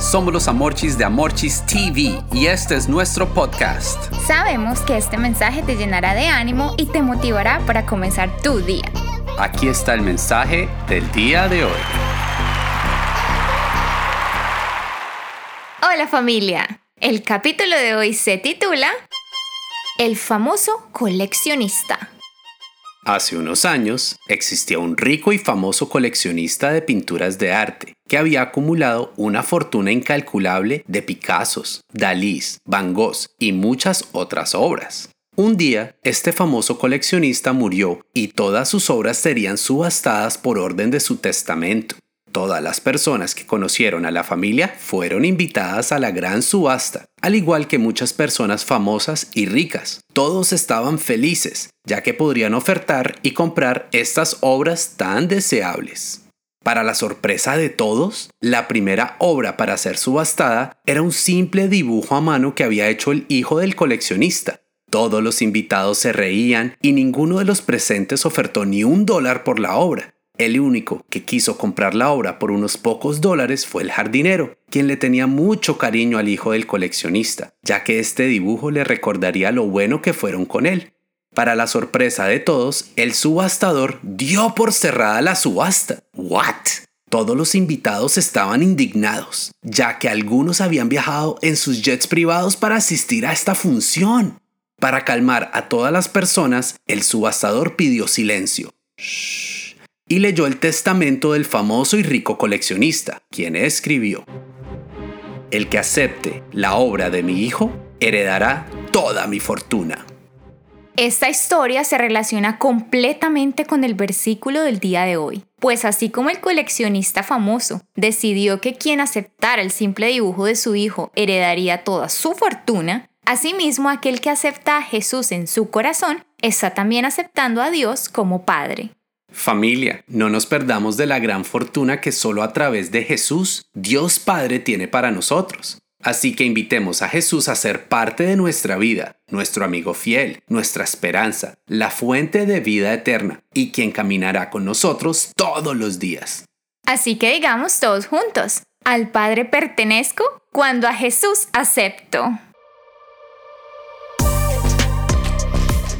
Somos los Amorchis de Amorchis TV y este es nuestro podcast. Sabemos que este mensaje te llenará de ánimo y te motivará para comenzar tu día. Aquí está el mensaje del día de hoy. Hola familia, el capítulo de hoy se titula El famoso coleccionista. Hace unos años existía un rico y famoso coleccionista de pinturas de arte que había acumulado una fortuna incalculable de Picassos, Dalís, Van Gogh y muchas otras obras. Un día, este famoso coleccionista murió y todas sus obras serían subastadas por orden de su testamento. Todas las personas que conocieron a la familia fueron invitadas a la gran subasta, al igual que muchas personas famosas y ricas. Todos estaban felices, ya que podrían ofertar y comprar estas obras tan deseables. Para la sorpresa de todos, la primera obra para ser subastada era un simple dibujo a mano que había hecho el hijo del coleccionista. Todos los invitados se reían y ninguno de los presentes ofertó ni un dólar por la obra. El único que quiso comprar la obra por unos pocos dólares fue el jardinero, quien le tenía mucho cariño al hijo del coleccionista, ya que este dibujo le recordaría lo bueno que fueron con él. Para la sorpresa de todos, el subastador dio por cerrada la subasta. ¿What? Todos los invitados estaban indignados, ya que algunos habían viajado en sus jets privados para asistir a esta función. Para calmar a todas las personas, el subastador pidió silencio. Shh y leyó el testamento del famoso y rico coleccionista, quien escribió, El que acepte la obra de mi hijo heredará toda mi fortuna. Esta historia se relaciona completamente con el versículo del día de hoy, pues así como el coleccionista famoso decidió que quien aceptara el simple dibujo de su hijo heredaría toda su fortuna, asimismo aquel que acepta a Jesús en su corazón está también aceptando a Dios como Padre. Familia, no nos perdamos de la gran fortuna que solo a través de Jesús Dios Padre tiene para nosotros. Así que invitemos a Jesús a ser parte de nuestra vida, nuestro amigo fiel, nuestra esperanza, la fuente de vida eterna y quien caminará con nosotros todos los días. Así que digamos todos juntos, al Padre pertenezco cuando a Jesús acepto.